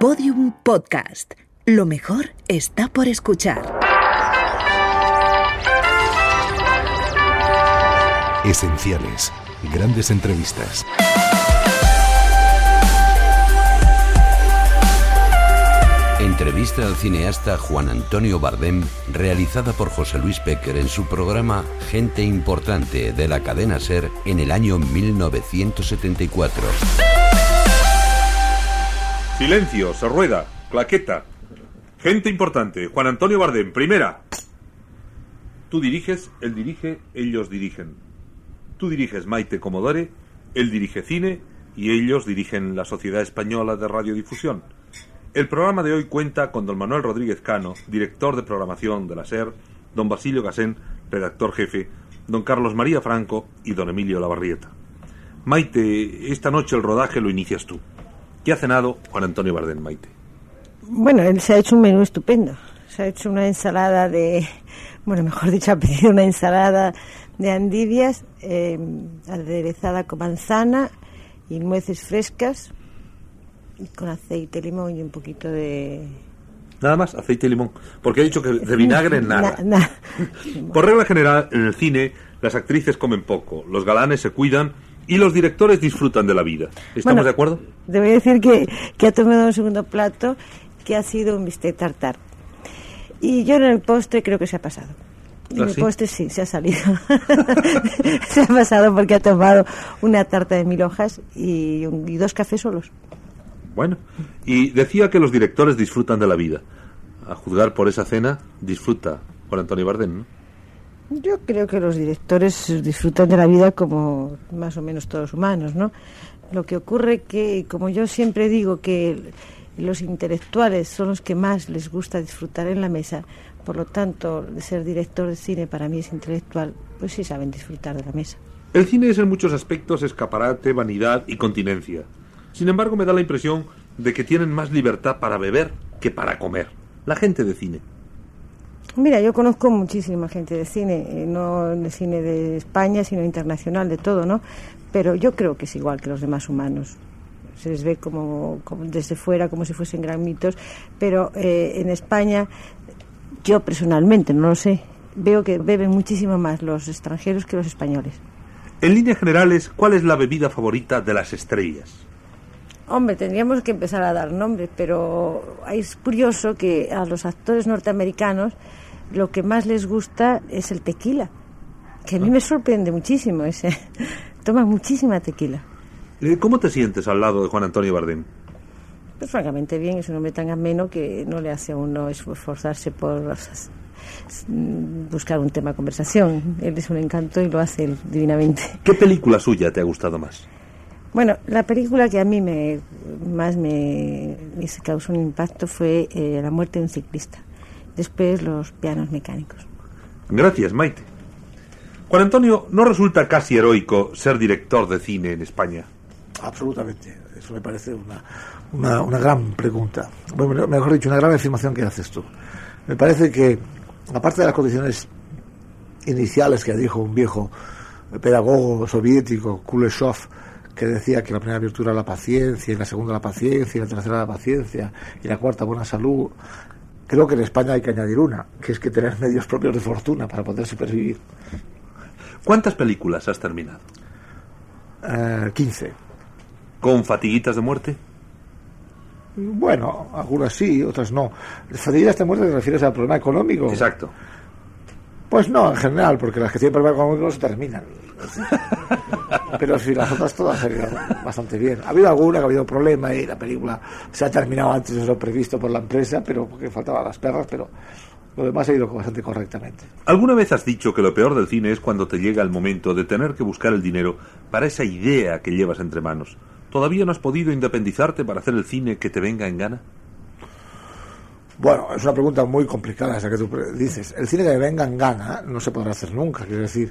Podium Podcast. Lo mejor está por escuchar. Esenciales. Grandes entrevistas. Entrevista al cineasta Juan Antonio Bardem, realizada por José Luis Pecker en su programa Gente Importante de la cadena Ser en el año 1974. Silencio, se rueda, claqueta. Gente importante, Juan Antonio Bardem, primera. Tú diriges, él dirige, ellos dirigen. Tú diriges Maite Comodore, él dirige cine y ellos dirigen la Sociedad Española de Radiodifusión. El programa de hoy cuenta con don Manuel Rodríguez Cano, director de programación de la SER, don Basilio Gasén, redactor jefe, don Carlos María Franco y don Emilio Lavarrieta. Maite, esta noche el rodaje lo inicias tú. ¿Qué ha cenado Juan Antonio Bardem, Maite? Bueno, él se ha hecho un menú estupendo. Se ha hecho una ensalada de, bueno, mejor dicho, ha pedido una ensalada de andivias eh, aderezada con manzana y nueces frescas, y con aceite, limón y un poquito de... Nada más, aceite y limón. Porque he dicho que de vinagre nada. Na- na- Por regla general, en el cine, las actrices comen poco, los galanes se cuidan y los directores disfrutan de la vida. ¿Estamos Bueno, de acuerdo? Debo decir que, que ha tomado un segundo plato que ha sido un bistec tartar. Y yo en el postre creo que se ha pasado. En ¿Ah, el postre sí, se ha salido. se ha pasado porque ha tomado una tarta de mil hojas y, un- y dos cafés solos. Bueno, y decía que los directores disfrutan de la vida. A juzgar por esa cena, disfruta Juan Antonio Bardem, ¿no? Yo creo que los directores disfrutan de la vida como más o menos todos humanos, ¿no? Lo que ocurre que, como yo siempre digo, que los intelectuales son los que más les gusta disfrutar en la mesa, por lo tanto, ser director de cine para mí es intelectual, pues sí saben disfrutar de la mesa. El cine es en muchos aspectos escaparate, vanidad y continencia. Sin embargo, me da la impresión de que tienen más libertad para beber que para comer. La gente de cine. Mira, yo conozco muchísima gente de cine, eh, no de cine de España, sino internacional, de todo, ¿no? Pero yo creo que es igual que los demás humanos. Se les ve como, desde fuera, como si fuesen gran mitos, pero eh, en España, yo personalmente, no lo sé, veo que beben muchísimo más los extranjeros que los españoles. En líneas generales, ¿cuál es la bebida favorita de las estrellas? Hombre, tendríamos que empezar a dar nombres, pero es curioso que a los actores norteamericanos lo que más les gusta es el tequila, que a mí me sorprende muchísimo ese. Toman muchísima tequila. Eh, ¿Cómo te sientes al lado de Juan Antonio Bardem? Pues francamente bien, es un hombre tan ameno que no le hace a uno esforzarse por buscar un tema de conversación. Él es un encanto y lo hace él divinamente. ¿Qué película suya te ha gustado más? Bueno, la película que a mí me, más me, me causó un impacto fue eh, La muerte de un ciclista. Después Los pianos mecánicos. Gracias, Maite. Juan Antonio, ¿no resulta casi heroico ser director de cine en España? Absolutamente. Eso me parece una, una, una gran pregunta. Bueno, mejor dicho, una gran afirmación que haces tú. Me parece que, aparte de las condiciones iniciales que dijo un viejo pedagogo soviético, Kuleshov, que decía que la primera virtud era la paciencia, y la segunda la paciencia, y la tercera la paciencia, y la cuarta buena salud, creo que en España hay que añadir una, que es que tener medios propios de fortuna para poder supervivir. ¿Cuántas películas has terminado? Eh, 15. ¿Con fatiguitas de muerte? Bueno, algunas sí, otras no. ¿Fatiguitas de muerte te refieres al problema económico? Exacto. Pues no, en general, porque las que tienen problema económico no se terminan. Pero fin, las otras todas han ido bastante bien. Ha habido alguna que ha habido problema y la película se ha terminado antes de lo previsto por la empresa, pero porque faltaban las perras, pero lo demás ha ido bastante correctamente. ¿Alguna vez has dicho que lo peor del cine es cuando te llega el momento de tener que buscar el dinero para esa idea que llevas entre manos? ¿Todavía no has podido independizarte para hacer el cine que te venga en gana? Bueno, es una pregunta muy complicada esa que tú dices. El cine que me venga en gana no se podrá hacer nunca, quiero decir,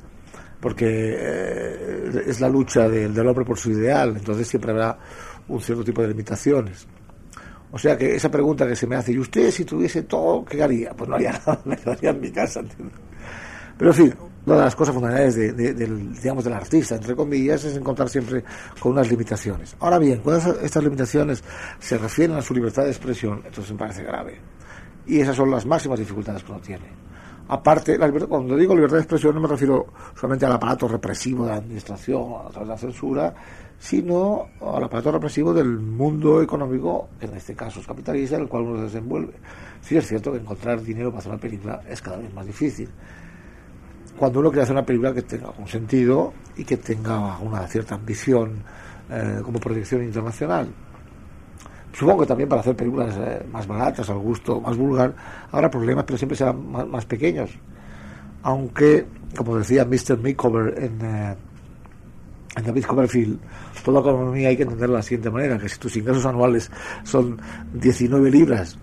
porque eh, es la lucha del, del hombre por su ideal, entonces siempre habrá un cierto tipo de limitaciones. O sea que esa pregunta que se me hace, ¿y usted si tuviese todo, qué haría? Pues no haría nada, me quedaría en mi casa. ¿entiendes? Pero en fin, una de las cosas fundamentales del, digamos, del artista, entre comillas, es encontrar siempre con unas limitaciones. Ahora bien, cuando estas limitaciones se refieren a su libertad de expresión, entonces me parece grave. Y esas son las máximas dificultades que uno tiene. Aparte, cuando digo libertad de expresión no me refiero solamente al aparato represivo de la administración, a través de la censura, sino al aparato represivo del mundo económico, en este caso es capitalista, en el cual uno se desenvuelve. Sí es cierto que encontrar dinero para hacer una película es cada vez más difícil cuando uno quiere hacer una película que tenga un sentido y que tenga una cierta ambición eh, como proyección internacional. Supongo que también para hacer películas eh, más baratas, al gusto más vulgar, habrá problemas, pero siempre serán más, pequeños. Aunque, como decía Mr. Mickover en, eh, en David Copperfield, toda economía hay que entenderla de la siguiente manera, que si tus ingresos anuales son 19 libras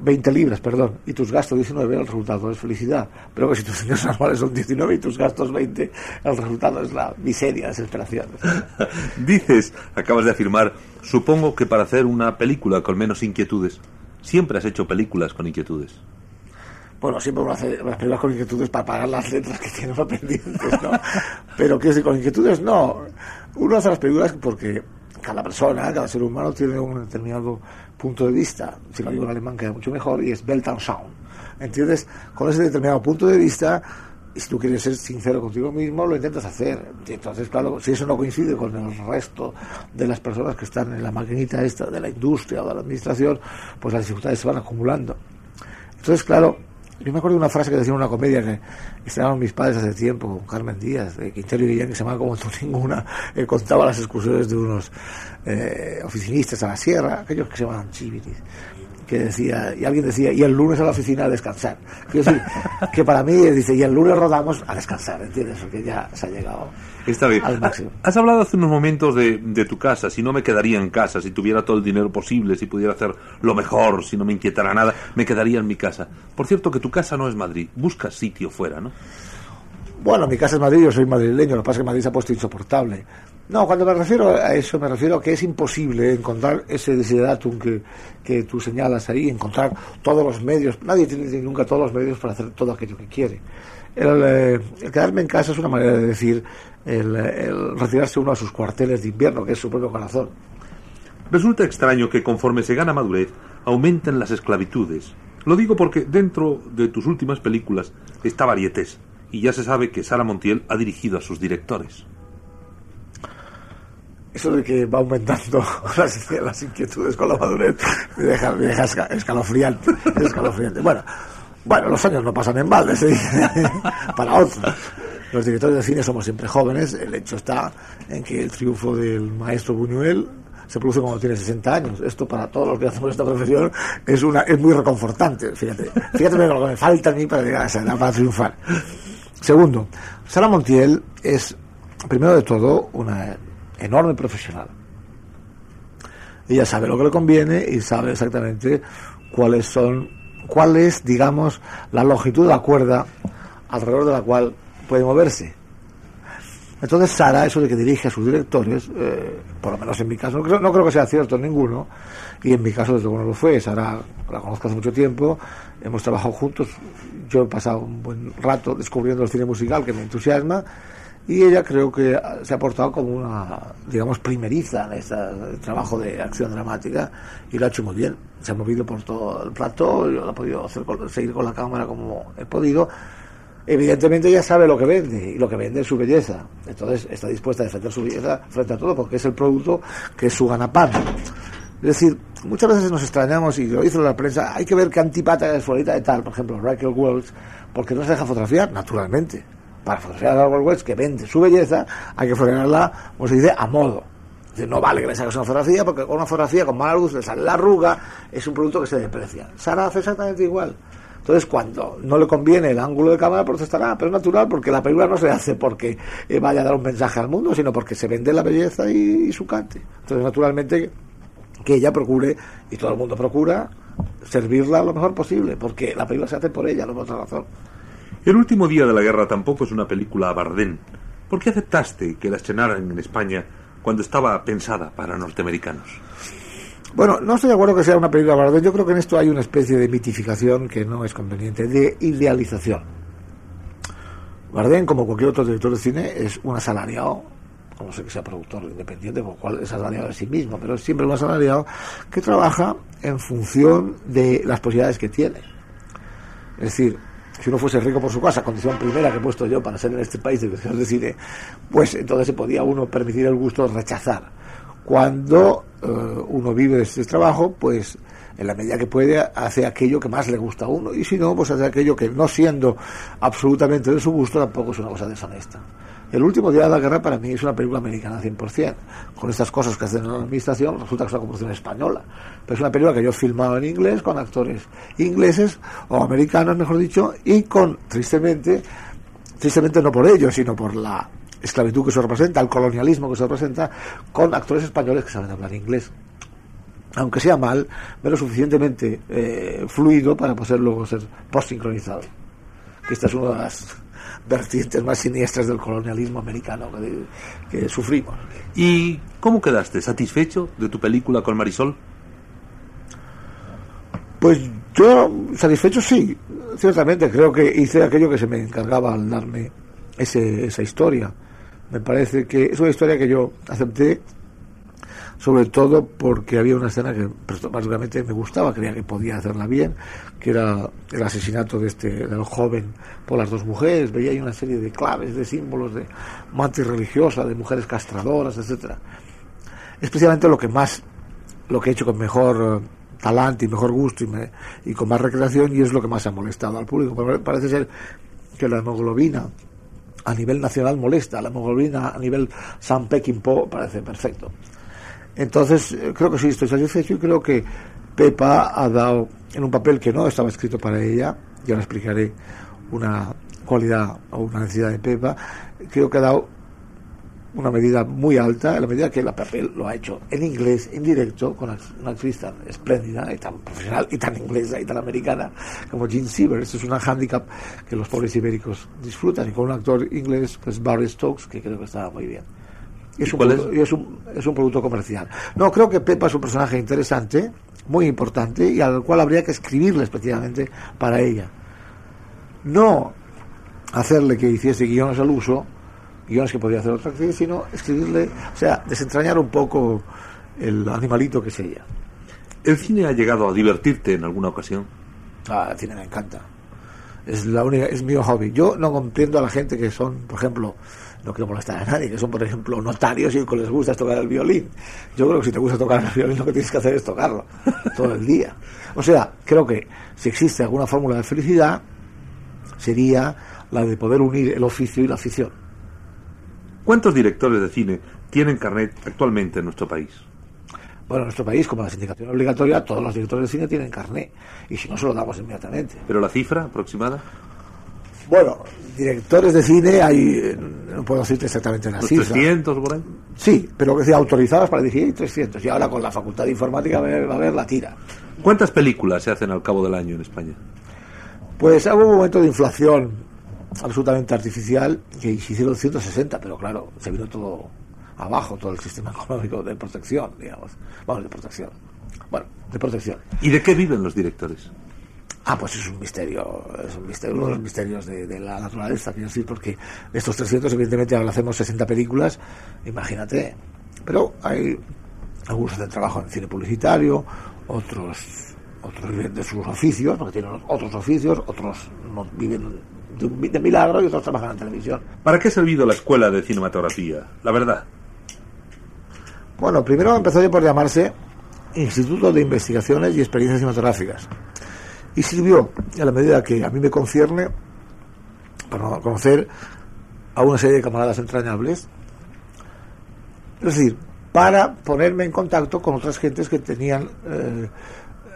20 libras, perdón, y tus gastos 19, el resultado es felicidad. Pero que si tus ingresos anuales son 19 y tus gastos 20, el resultado es la miseria, desesperación. Dices, acabas de afirmar, supongo que para hacer una película con menos inquietudes, siempre has hecho películas con inquietudes. Bueno, siempre uno hace las películas con inquietudes para pagar las letras que tiene pendientes, ¿no? Pero que con inquietudes no. Uno hace las películas porque cada persona, cada ser humano tiene un determinado punto de vista, si lo digo en alemán queda mucho mejor, y es Weltanschauung. ¿Entiendes? Con ese determinado punto de vista, si tú quieres ser sincero contigo mismo, lo intentas hacer. Entonces, claro, si eso no coincide con el resto de las personas que están en la maquinita esta de la industria o de la administración, pues las dificultades se van acumulando. Entonces, claro, yo me acuerdo de una frase que decía en una comedia que estaban mis padres hace tiempo, con Carmen Díaz, de Quintero y Guillén, que se llamaba como tú ninguna, él contaba las excursiones de unos eh, oficinistas a la sierra, aquellos que se llamaban chiviris, que decía, y alguien decía, y el lunes a la oficina a descansar. Que para mí, dice, y el lunes rodamos a descansar, ¿entiendes? Porque ya se ha llegado Está bien. al máximo. Has hablado hace unos momentos de, de, tu casa, si no me quedaría en casa, si tuviera todo el dinero posible, si pudiera hacer lo mejor, si no me inquietara nada, me quedaría en mi casa. Por cierto, que tu casa no es Madrid, buscas sitio fuera, ¿no? Bueno, mi casa es Madrid, yo soy madrileño, lo que pasa es que Madrid se ha puesto insoportable. No, cuando me refiero a eso, me refiero a que es imposible encontrar ese desideratum que, que tú señalas ahí, encontrar todos los medios. Nadie tiene nunca todos los medios para hacer todo aquello que quiere. El, eh, quedarme en casa es una manera de decir el, retirarse uno a sus cuarteles de invierno, que es su propio corazón. Resulta extraño que conforme se gana madurez, aumenten las esclavitudes. Lo digo porque dentro de tus últimas películas está Varietés, y ya se sabe que Sara Montiel ha dirigido a sus directores eso de que va aumentando las, inquietudes con la madurez me deja, me deja escalofriante, escalofriante. Bueno, bueno, los años no pasan en balde, dice, para otros. Los directores de cine somos siempre jóvenes, el hecho está en que el triunfo del maestro Buñuel se produce cuando tiene 60 años. Esto para todos los que hacemos esta profesión es una es muy reconfortante, fíjate. Fíjate lo que me falta a mí para llegar a esa edad, para triunfar. Segundo, Sara Montiel es, primero de todo, una enorme profesional. Ella sabe lo que le conviene y sabe exactamente cuáles son, cuál es, digamos, la longitud de la cuerda alrededor de la cual puede moverse. Entonces Sara, eso de que dirige a sus directores, eh, por lo menos en mi caso, no creo, no creo que sea cierto en ninguno, y en mi caso desde luego no lo fue, Sara la conozco hace mucho tiempo, hemos trabajado juntos, yo he pasado un buen rato descubriendo el cine musical que me entusiasma, y ella creo que se ha portado como una, digamos, primeriza en este trabajo de acción dramática y lo ha hecho muy bien. Se ha movido por todo el plato, yo podido hacer seguir con la cámara como he podido. Evidentemente ella sabe lo que vende y lo que vende es su belleza. Entonces está dispuesta a defender su belleza frente a todo porque es el producto que es su ganapán. Es decir, muchas veces nos extrañamos, y lo hizo la prensa, hay que ver qué antipata es fuera de tal, por ejemplo, Raquel Welch, porque no se deja fotografiar, naturalmente para fotografiar a West que vende su belleza, hay que fotografiarla, como se dice, a modo. no vale que le saques una fotografía, porque con una fotografía con mala luz le sale la arruga, es un producto que se deprecia. Sara hace exactamente igual. Entonces, cuando no le conviene el ángulo de cámara, protestará, pero es natural porque la película no se hace porque eh, vaya a dar un mensaje al mundo, sino porque se vende la belleza y, su cante. Entonces, naturalmente, que ella procure, y todo el mundo procura, servirla lo mejor posible, porque la película se hace por ella, no por otra razón. El último día de la guerra tampoco es una película a Bardén. ¿Por qué aceptaste que la estrenaran en España cuando estaba pensada para norteamericanos? Bueno, no estoy de acuerdo que sea una película a Bardén. Yo creo que en esto hay una especie de mitificación que no es conveniente, de idealización. Bardem, como cualquier otro director de cine, es un asalariado, como sé que sea productor independiente, por cual es asalariado de sí mismo, pero es siempre un asalariado que trabaja en función de las posibilidades que tiene. Es decir, si uno fuese rico por su casa, condición primera que he puesto yo para ser en este país director de cine, pues entonces se podía uno permitir el gusto de rechazar. Cuando eh, uno vive de este trabajo, pues en la medida que puede, hace aquello que más le gusta a uno. Y si no, pues hace aquello que, no siendo absolutamente de su gusto, tampoco es una cosa deshonesta. El último día de la guerra para mí es una película americana 100%. Con estas cosas que hacen en la administración, resulta que es una composición española. Pero es una película que yo he filmado en inglés, con actores ingleses, o americanos, mejor dicho, y con, tristemente, tristemente no por ello, sino por la esclavitud que se representa, el colonialismo que se representa, con actores españoles que saben hablar inglés aunque sea mal, pero suficientemente eh, fluido para poder luego ser post-sincronizado. Que esta es una de las vertientes más siniestras del colonialismo americano que, que sufrimos. ¿Y cómo quedaste? ¿Satisfecho de tu película con Marisol? Pues yo, satisfecho sí, ciertamente. Creo que hice aquello que se me encargaba al darme ese, esa historia. Me parece que es una historia que yo acepté sobre todo porque había una escena que básicamente me gustaba, creía que podía hacerla bien, que era el asesinato de este del joven por las dos mujeres, veía ahí una serie de claves, de símbolos de mantis religiosa, de mujeres castradoras, etcétera. Especialmente lo que más, lo que he hecho con mejor eh, talante y mejor gusto y, y con más recreación y es lo que más ha molestado al público. Parece ser que la hemoglobina a nivel nacional molesta, la hemoglobina a nivel San Po parece perfecto. Entonces, eh, creo que sí, estoy satisfecho y creo que Pepa ha dado en un papel que no estaba escrito para ella, ya le explicaré una cualidad o una necesidad de Pepa, creo que ha dado una medida muy alta, en la medida que el papel lo ha hecho en inglés, en directo, con una actriz tan espléndida y tan profesional y tan inglesa y tan americana como Jean Siever. Esto es una hándicap que los pobres ibéricos disfrutan y con un actor inglés, que es Barry Stokes, que creo que estaba muy bien es un, producto, es? un, es un producto comercial. No, creo que Pepa es un personaje interesante, muy importante, y al cual habría que escribirle especialmente para ella. No hacerle que hiciese guiones al uso, guiones que podría hacer otra actriz, sino escribirle, o sea, desentrañar un poco el animalito que es ella. ¿El cine ha llegado a divertirte en alguna ocasión? Ah, el cine me encanta. Es la única, es mi hobby. Yo no comprendo a la gente que son, por ejemplo, no quiero molestar a nadie, que son, por ejemplo, notarios y que les gusta tocar el violín. Yo creo que si te gusta tocar el violín, lo que tienes que hacer es tocarlo todo el día. O sea, creo que si existe alguna fórmula de felicidad, sería la de poder unir el oficio y la afición. ¿Cuántos directores de cine tienen carnet actualmente en nuestro país? Bueno, en nuestro país, como la sindicación obligatoria, todos los directores de cine tienen carnet. Y si no, se lo damos inmediatamente. ¿Pero la cifra aproximada? Bueno, directores de cine hay, no puedo decirte exactamente la cifra. 300 por ahí? Sí, pero que sea autorizadas para dirigir 300. Y ahora con la Facultad de Informática va a haber la tira. ¿Cuántas películas se hacen al cabo del año en España? Pues hubo un momento de inflación absolutamente artificial que se hicieron 160, pero claro, se vino todo abajo, todo el sistema económico de protección, digamos. Vamos, de protección. Bueno, de protección. ¿Y de qué viven los directores? Ah, pues es un misterio, es un misterio, uno de los misterios de, la naturaleza, quiero decir, porque estos 300, evidentemente, ahora hacemos 60 películas, imagínate. Pero hay algunos hacen trabajo en cine publicitario, otros, otros viven de sus oficios, porque tienen otros oficios, otros no viven de, de milagro y otros trabajan en televisión. ¿Para qué ha servido la escuela de cinematografía? La verdad. Bueno, primero empezó por llamarse Instituto de Investigaciones y Experiencias Cinematográficas y sirvió, a la medida que a mí me concierne, para conocer a una serie de camaradas entrañables, es decir, para ponerme en contacto con otras gentes que tenían eh,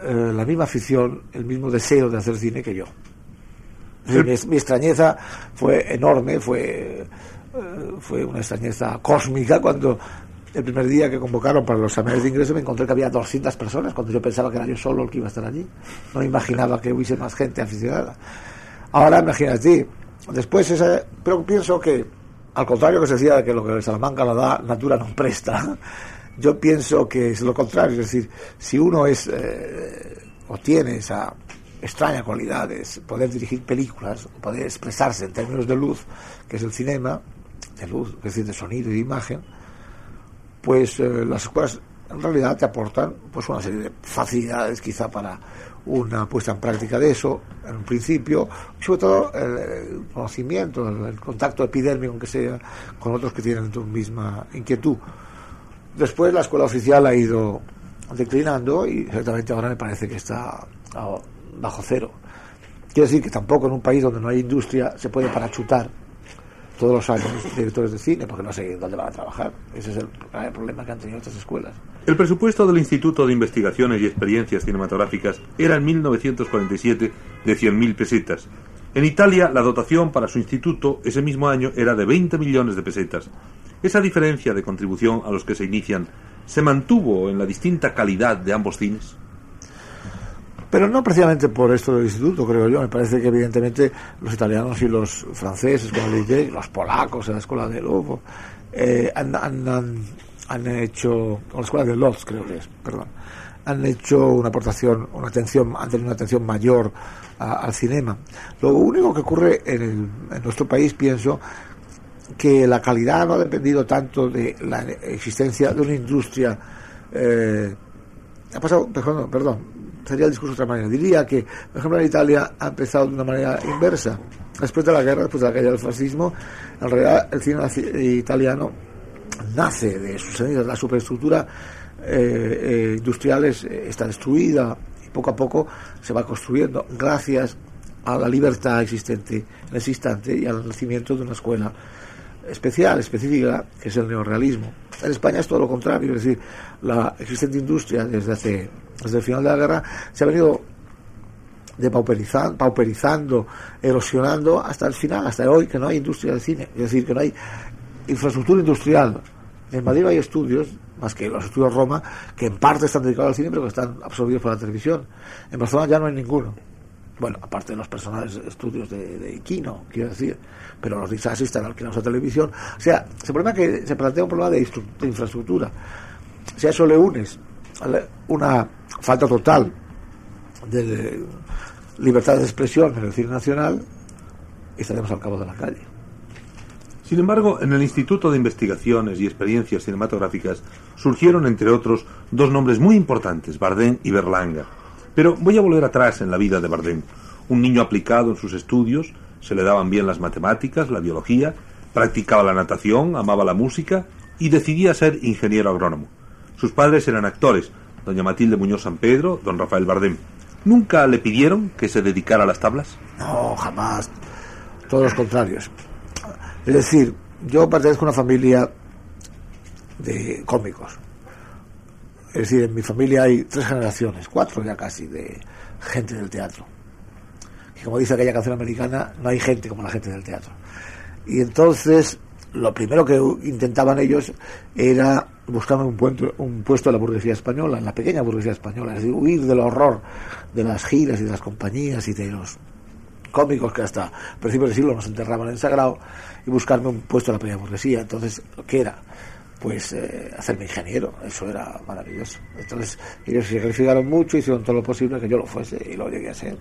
eh, la misma afición, el mismo deseo de hacer cine que yo. mi, extrañeza fue enorme, fue, eh, fue una extrañeza cósmica cuando el primer día que convocaron para los exámenes de ingreso me encontré que había 200 personas, cuando yo pensaba que era yo solo el que iba a estar allí. No imaginaba que hubiese más gente aficionada. Ahora imagínate, después esa, pero pienso que, al contrario que se decía que lo que Salamanca lo da, Natura no presta, yo pienso que es lo contrario, es decir, si uno es, eh, o tiene esa extraña cualidad de poder dirigir películas, poder expresarse en términos de luz, que es el cinema, de luz, es decir, de sonido y de imagen, pues eh, las escuelas en realidad te aportan pues una serie de facilidades quizá para una puesta en práctica de eso en un principio, sobre todo el, conocimiento, el, contacto epidérmico que sea con otros que tienen tu misma inquietud. Después la escuela oficial ha ido declinando y ciertamente ahora me parece que está bajo cero. Quiero decir que tampoco en un país donde no hay industria se puede parachutar todos los años directores de cine porque no sé dónde van a trabajar. Ese es el, problema que han tenido estas escuelas. El presupuesto del Instituto de Investigaciones y Experiencias Cinematográficas era en 1947 de 100.000 pesetas. En Italia, la dotación para su instituto ese mismo año era de 20 millones de pesetas. Esa diferencia de contribución a los que se inician se mantuvo en la distinta calidad de ambos cines. Pero no precisamente por esto del instituto, creo yo. Me parece que evidentemente los italianos y los franceses, como le los polacos en la escuela de Lobo, eh, han, han, hecho, o la escuela de Lodz creo que es, perdón, han hecho una aportación, una atención, han tenido una atención mayor al cinema. Lo único que ocurre en, nuestro país, pienso, que la calidad no ha dependido tanto de la existencia de una industria. Eh, ha pasado, perdón, perdón, sería el discurso de otra manera. Diría que, por ejemplo, en Italia ha empezado de una manera inversa. Después de la guerra, después de la caída del fascismo, en realidad el cine italiano nace de sus cenizas. La superestructura eh, eh, industrial eh, está destruida y poco a poco se va construyendo gracias a la libertad existente en ese instante y al nacimiento de una escuela especial, específica, que es el neorrealismo. En España es todo lo contrario, es decir, la existente industria desde hace desde el final de la guerra se ha venido depauperizando, pauperizando, erosionando hasta el final, hasta hoy, que no hay industria de cine, es decir, que no hay infraestructura industrial. En Madrid hay estudios, más que los estudios Roma, que en parte están dedicados al cine, pero que están absorbidos por la televisión. En Barcelona ya no hay ninguno. Bueno, aparte de los personales estudios de, de Iquino, quiero decir, pero los disas están alquilados a televisión. O sea, se, problema que se plantea un problema de, de infraestructura. Si a eso le unes una falta total de libertad de expresión en el cine nacional, estaremos al cabo de la calle. Sin embargo, en el Instituto de Investigaciones y Experiencias Cinematográficas surgieron, entre otros, dos nombres muy importantes, Bardem y Berlanga. Pero voy a volver atrás en la vida de Bardem. Un niño aplicado en sus estudios, se le daban bien las matemáticas, la biología, practicaba la natación, amaba la música y decidía ser ingeniero agrónomo. Sus padres eran actores, doña Matilde Muñoz San Pedro, don Rafael Bardem. ¿Nunca le pidieron que se dedicara a las tablas? No, jamás. Todos los contrarios. Es decir, yo pertenezco a una familia de cómicos. Es decir, en mi familia hay tres generaciones, cuatro ya casi, de gente del teatro. Y como dice aquella canción americana, no hay gente como la gente del teatro. Y entonces, lo primero que intentaban ellos era buscando un, puesto, un puesto en la burguesía española, en la pequeña burguesía española, es decir, huir del horror de las giras y de las compañías y de los cómicos que hasta principios del siglo nos enterraban en Sagrado y buscarme un puesto en la pequeña burguesía. Entonces, ¿qué era? Pues eh, hacerme ingeniero, eso era maravilloso. Entonces, ellos se sacrificaron mucho, hicieron todo lo posible que yo lo fuese y lo llegué a ser.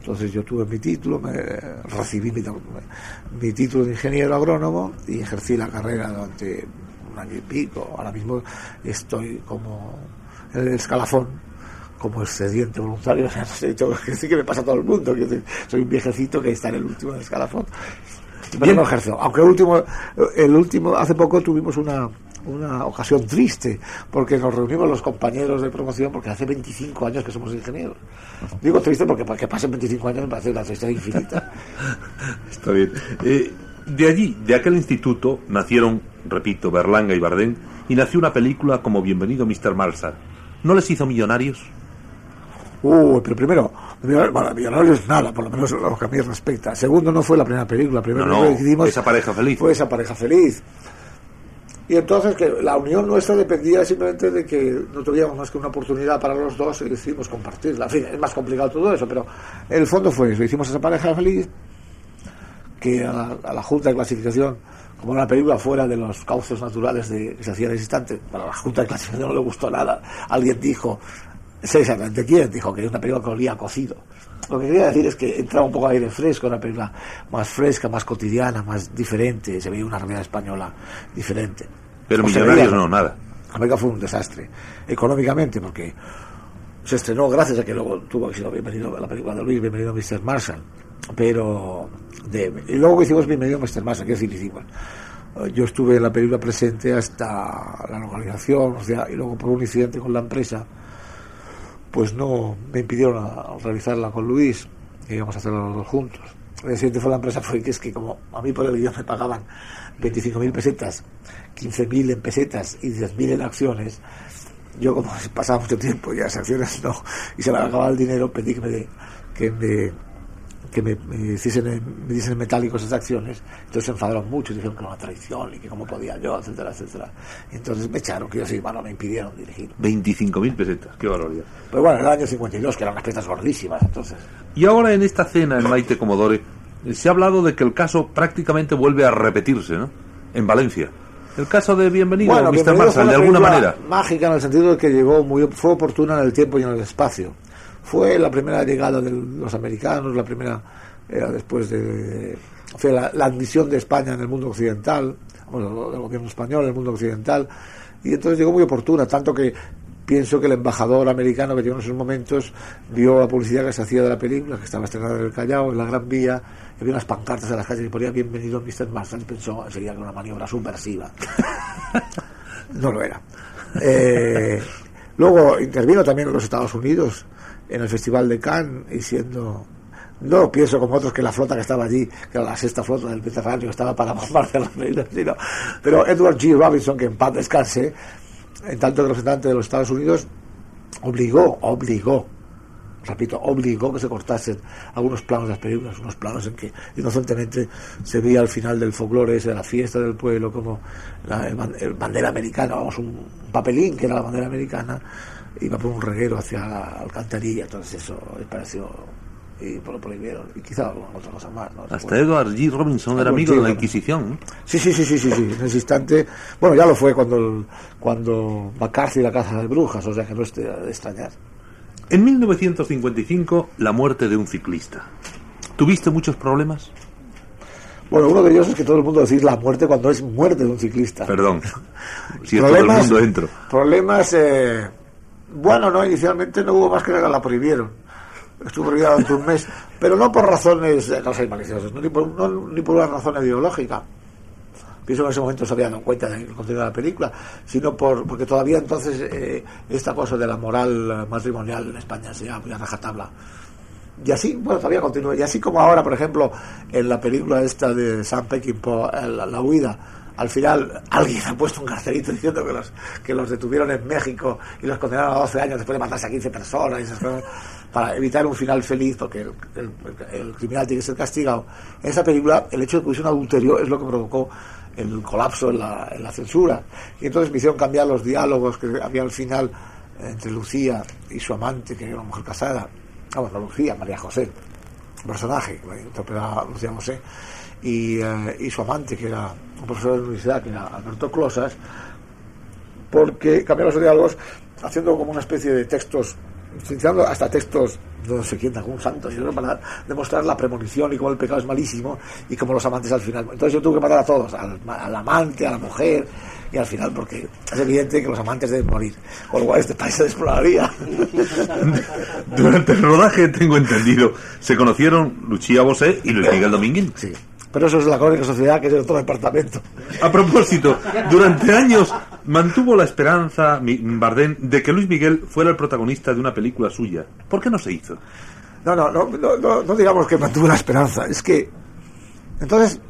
Entonces yo tuve mi título, me recibí mi, mi título de ingeniero agrónomo y ejercí la carrera durante año y pico. Ahora mismo estoy como en el escalafón, como excediente voluntario. Que sí que me pasa a todo el mundo. Que soy un viejecito que está en el último escalafón. Pero no ejerzo. Aunque el último, el último, hace poco tuvimos una, una ocasión triste, porque nos reunimos los compañeros de promoción, porque hace 25 años que somos ingenieros. Digo triste porque para que pasen 25 años me parece una tristeza infinita. Está bien. Eh, de allí, de aquel instituto, nacieron, repito, Berlanga y Bardem, y nació una película como Bienvenido Mr. Malsar. ¿No les hizo millonarios? Uh, pero primero, bueno, millonarios nada, por lo menos lo que a mí respecta. Segundo, no fue la primera película. Primero no. Esa pareja feliz. Fue esa pareja feliz. Y entonces que la unión nuestra dependía simplemente de que no tuviéramos más que una oportunidad para los dos y decidimos compartirla. En fin, es más complicado todo eso, pero el fondo fue eso. Hicimos esa pareja feliz que a la, Junta de Clasificación, como una película fuera de los cauces naturales de, que se hacía en ese instante, para la Junta de Clasificación no le gustó nada. Alguien dijo, exactamente. ¿Quién dijo que es una película que olía a cocido? Lo que quería decir es que entraba un poco de aire fresco, una película más fresca, más cotidiana, más diferente. Se veía una realidad española diferente. Pero O Millonarios veía, no, nada. América fue un desastre económicamente porque se estrenó gracias a que luego tuvo éxito bienvenido la película de Luis bienvenido Mr. Marshall pero de, y luego hicimos bienvenido Mr. Marshall que es decir hicimos Eh, yo estuve en la película presente hasta la localización o sea y luego por un incidente con la empresa pues no me impidieron a- a realizarla con Luis y íbamos a hacerla los dos juntos el incidente fue la empresa fue que es que como a mí por el guion me pagaban 25.000 pesetas 15.000 en pesetas y 10.000 en acciones yo como pasaba mucho tiempo y las acciones no y se me acababa el dinero pedí que me de- que me que me, me hiciesen en- me diesen en metálicos esas acciones entonces se enfadaron mucho dijeron que era una traición y que cómo podía yo etcétera etcétera y entonces me echaron que yo soy malo me impidieron dirigir 25.000 pesetas, qué barbaridad. pero bueno en el año 52 que eran unas pesetas gordísimas entonces Y ahora en esta cena en Maite Comodore se ha hablado de que el caso prácticamente vuelve a repetirse, ¿no? En Valencia. El caso de Bienvenido, Mr. Bienvenido Marshall, de alguna manera. Mágica en el sentido de que llegó muy, fue oportuna en el tiempo y en el espacio. Fue la primera llegada de los americanos, la primera era después de, fue la, la admisión de España en el mundo occidental, bueno, del gobierno español en el mundo occidental, y entonces llegó muy oportuna, tanto que pienso que el embajador americano que llegó en esos momentos vio la publicidad que se hacía de la película, que estaba estrenada en el Callao, en la Gran Vía, y había unas pancartas en las calles y ponía bienvenido Mr. Marshall y pensó que era una maniobra subversiva. no lo era. Eh, luego intervino también en los Estados Unidos en el Festival de Cannes y siendo no pienso como otros que la flota que estaba allí, que era la sexta flota del Mediterráneo, estaba para medidas, sino, pero Edward G. Robinson, que en paz descanse, en tanto representante de los Estados Unidos, obligó, obligó, repito, obligó que se cortasen algunos planos de las películas, unos planos en que inocentemente se veía al final del folclore ese de la fiesta del pueblo como la bandera americana, vamos, un papelín que era la bandera americana, iba por un reguero hacia la alcantarilla, entonces eso me pareció y pues lo prohibieron y quizá alguna otra cosa más ¿no? Hasta. Edward G. Robinson era amigo de la. Inquisición. ¿no? Sí, sí, sí, sí, sí, sí. En ese instante, bueno, ya lo fue cuando el- cuando McCarthy la caza de brujas, o sea que no es de, extrañar. En 1955, la muerte de un ciclista. ¿Tuviste muchos problemas? Bueno, uno de ellos es que todo el mundo decís la muerte cuando es muerte de un ciclista. Perdón. Si es todo el mundo dentro. Problemas, eh, bueno, no, inicialmente no hubo más que la prohibieron. Estuvo prohibida durante un mes, pero no por razones, eh, no soy maliciosos, no, ni, por, una razón ideológica. Pienso que en ese momento se habían dado cuenta del contenido la película, sino por porque todavía entonces eh, esta cosa de la moral matrimonial en España se llama rajatabla. Y así, bueno, todavía continúa. Y así como ahora, por ejemplo, en la película esta de Sam Peckinpah, eh, la huida, al final alguien ha puesto un cartelito diciendo que los, que los detuvieron en México y los condenaron a 12 años después de matarse a 15 personas y esas cosas, para evitar un final feliz, porque el, criminal tiene que ser castigado. En esa película, el hecho de que hubiese un adulterio es lo que provocó el colapso en la, en la censura. Y entonces me hicieron cambiar los diálogos que había al final entre Lucía y su amante, que era una mujer casada. Ah, bueno, Lucía, María José, personaje que interpretaba Lucía José, eh, y su amante, que era un profesor de la universidad, que era Alberto Closas, porque cambiaron los diálogos haciendo como una especie de textos, utilizando hasta textos, no sé quién, algún santo, y eso para demostrar la premonición y cómo el pecado es malísimo y cómo los amantes al final. Entonces yo tuve que matar a todos, al, al amante, a la mujer y al final, porque es evidente que los amantes deben morir, con lo cual este país se desploraría. Durante el rodaje, tengo entendido, se conocieron Lucía Bosé y Luis Miguel Dominguín. Sí. Pero eso es la crónica sociedad, que es de otro departamento. A propósito, durante años mantuvo la esperanza Bardem de que Luis Miguel fuera el protagonista de una película suya. ¿Por qué no se hizo? No, no, no, no, no, no digamos que mantuve la esperanza. Es que, entonces,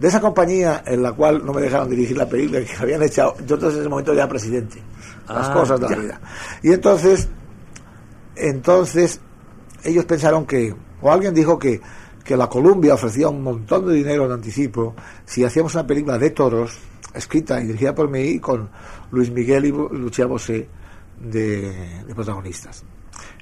de esa compañía en la cual no me dejaron dirigir la película, que habían echado, yo entonces en ese momento ya era presidente. Las Ah, cosas de ya. la vida. Y entonces, entonces, ellos pensaron que, o alguien dijo que, que la Columbia ofrecía un montón de dinero en anticipo si hacíamos una película de toros, escrita y dirigida por mí, con Luis Miguel y Lu- Lucía Bosé de, de protagonistas.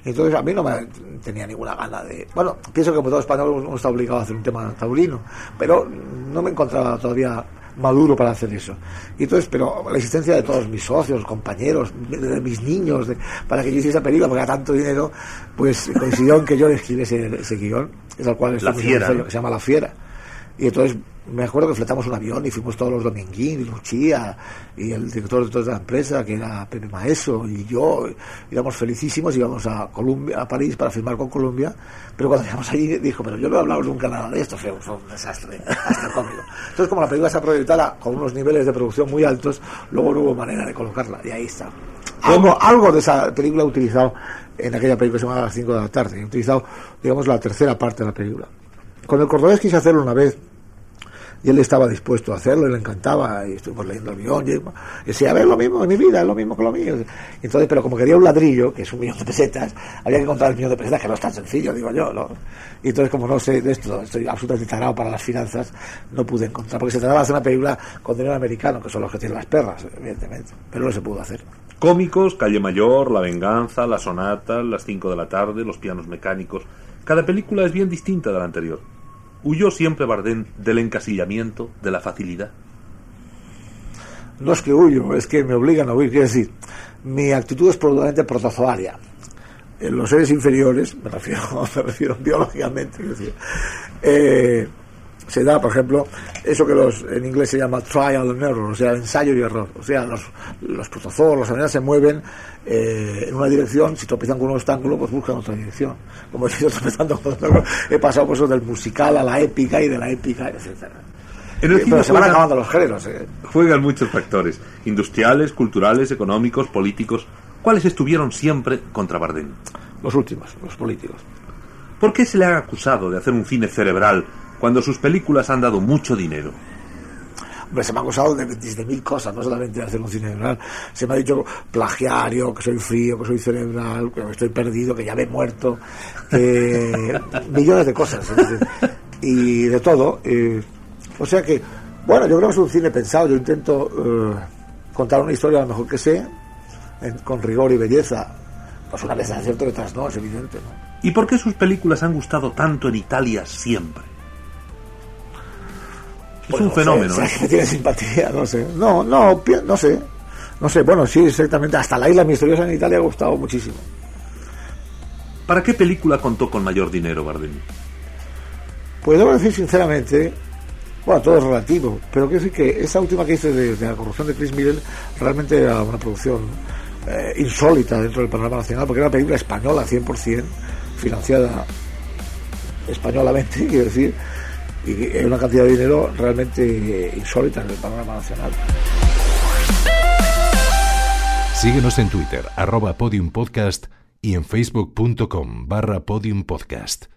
Entonces a mí no me tenía ninguna gana de... Bueno, pienso que como todo español uno está obligado a hacer un tema taurino, pero no me encontraba todavía maduro para hacer eso. Y entonces, pero la existencia de todos mis socios, compañeros, de mis niños, para que yo hiciese esa película, porque era tanto dinero, pues coincidió en que yo escribiese ese, guion, es al cual la fiera, que se llama La Fiera. Y entonces me acuerdo que fletamos un avión y fuimos todos los Dominguín y Lucía y el director de la empresa que era Pepe Maeso y yo íbamos felicísimos íbamos a Colombia a París para firmar con Colombia pero cuando llegamos allí dijo pero yo no he hablado nunca nada de esto fue, un desastre hasta cómico entonces como la película se proyectada con unos niveles de producción muy altos luego no hubo manera de colocarla y ahí está. Algo, algo de esa película he utilizado en aquella película que se llama las 5 de la tarde he utilizado digamos la tercera parte de la película con el cordobés quise hacerlo una vez. Y él estaba dispuesto a hacerlo y le encantaba y estuvimos leyendo el guion y, decía a ver lo mismo en mi vida es lo mismo que lo mío entonces pero como quería un ladrillo que es un millón de pesetas había que encontrar el millón de pesetas que no es tan sencillo digo yo ¿no? y entonces como no sé de esto estoy absolutamente tarado para las finanzas no pude encontrar porque se trataba de hacer una película con dinero americano que son los que tienen las perras evidentemente pero no se pudo hacer. Cómicos Calle Mayor La Venganza La Sonata Las 5 de la tarde Los pianos mecánicos cada película es bien distinta de la anterior ¿Huyó siempre Bardem del encasillamiento, de la facilidad? No es que huyo, es que me obligan a huir. Quiero decir, mi actitud es probablemente protozoaria. En los seres inferiores, me refiero, me refiero biológicamente, decir, eh, se da, por ejemplo, eso que los, en inglés se llama trial and error, o sea, ensayo y error. O sea, los, los protozoos, los animales se mueven eh, en una dirección, si tropezan con un obstáculo, pues buscan otra dirección. Como he ido tropezando con otro, he pasado pues, del musical a la épica y de la épica, etc. En el eh, Pero se van acabando los géneros. Eh. Juegan muchos factores, industriales, culturales, económicos, políticos. ¿Cuáles estuvieron siempre contra Bardem? Los últimos, los políticos. ¿Por qué se le ha acusado de hacer un cine cerebral cuando sus películas han dado mucho dinero? Hombre, se me ha acusado de, mil cosas, no solamente de hacer un cine cerebral. Se me ha dicho plagiario, que soy frío, que soy cerebral, que estoy perdido, que ya me he muerto, que millones de cosas. y de todo. o sea que, bueno, yo creo que es un cine pensado. Yo intento eh, contar una historia lo mejor que sé, con rigor y belleza. Pues una vez es cierto que otras no, es evidente. ¿no? ¿Y por qué sus películas han gustado tanto en Italia siempre? Es un fenómeno. Sé, ¿eh? tiene simpatía, no sé. No, no, no sé. No sé, bueno, sí, exactamente. Hasta La Isla Misteriosa en Italia ha gustado muchísimo. ¿Para qué película contó con mayor dinero Bardem? Pues debo decir sinceramente, bueno, todo es relativo, pero quiero decir que esa última que hice de, la corrupción de Chris Miller realmente era una producción eh, insólita dentro del panorama nacional, porque era una película española 100%, financiada españolamente, quiero decir, y es una cantidad de dinero realmente insólita en el panorama nacional. Síguenos en Twitter, arroba podiumpodcast y en facebook.com barra podiumpodcast.